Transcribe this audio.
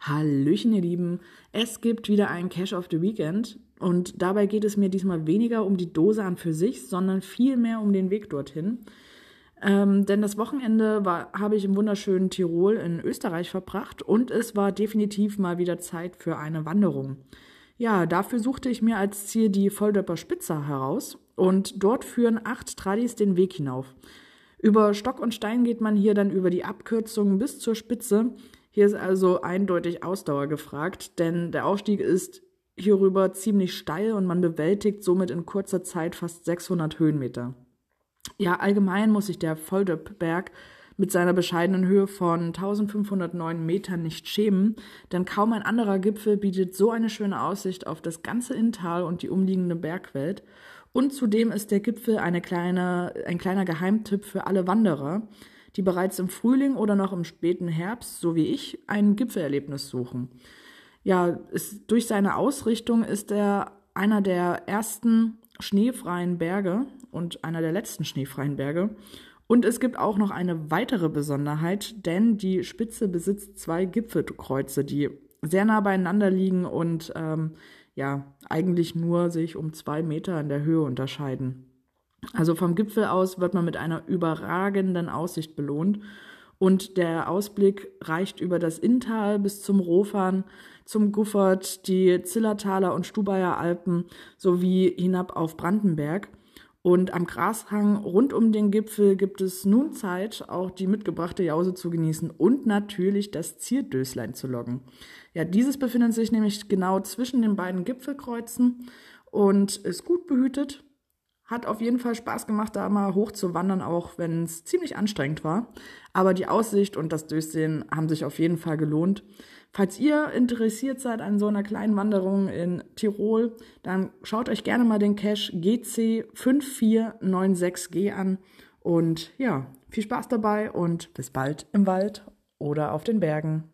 Hallöchen, ihr Lieben. Es gibt wieder ein Cash of the Weekend und dabei geht es mir diesmal weniger um die Dose an für sich, sondern vielmehr um den Weg dorthin. Ähm, denn das Wochenende habe ich im wunderschönen Tirol in Österreich verbracht und es war definitiv mal wieder Zeit für eine Wanderung. Ja, dafür suchte ich mir als Ziel die Volldöpper Spitze heraus und dort führen acht Tradis den Weg hinauf. Über Stock und Stein geht man hier dann über die Abkürzungen bis zur Spitze. Hier ist also eindeutig Ausdauer gefragt, denn der Aufstieg ist hierüber ziemlich steil und man bewältigt somit in kurzer Zeit fast 600 Höhenmeter. Ja, allgemein muss sich der Volldöppberg mit seiner bescheidenen Höhe von 1509 Metern nicht schämen, denn kaum ein anderer Gipfel bietet so eine schöne Aussicht auf das ganze Inntal und die umliegende Bergwelt. Und zudem ist der Gipfel eine kleine, ein kleiner Geheimtipp für alle Wanderer, die bereits im Frühling oder noch im späten Herbst, so wie ich, ein Gipfelerlebnis suchen. Ja, ist, durch seine Ausrichtung ist er einer der ersten schneefreien Berge und einer der letzten schneefreien Berge. Und es gibt auch noch eine weitere Besonderheit, denn die Spitze besitzt zwei Gipfelkreuze, die sehr nah beieinander liegen und ähm, ja, eigentlich nur sich um zwei Meter in der Höhe unterscheiden. Also vom Gipfel aus wird man mit einer überragenden Aussicht belohnt und der Ausblick reicht über das Inntal bis zum Rofan, zum Guffert, die Zillertaler und Stubaier Alpen sowie hinab auf Brandenberg. Und am Grashang rund um den Gipfel gibt es nun Zeit, auch die mitgebrachte Jause zu genießen und natürlich das Zierdöslein zu loggen. Ja, dieses befindet sich nämlich genau zwischen den beiden Gipfelkreuzen und ist gut behütet. Hat auf jeden Fall Spaß gemacht, da mal hoch zu wandern, auch wenn es ziemlich anstrengend war. Aber die Aussicht und das Durchsehen haben sich auf jeden Fall gelohnt. Falls ihr interessiert seid an so einer kleinen Wanderung in Tirol, dann schaut euch gerne mal den Cache GC5496G an. Und ja, viel Spaß dabei und bis bald im Wald oder auf den Bergen.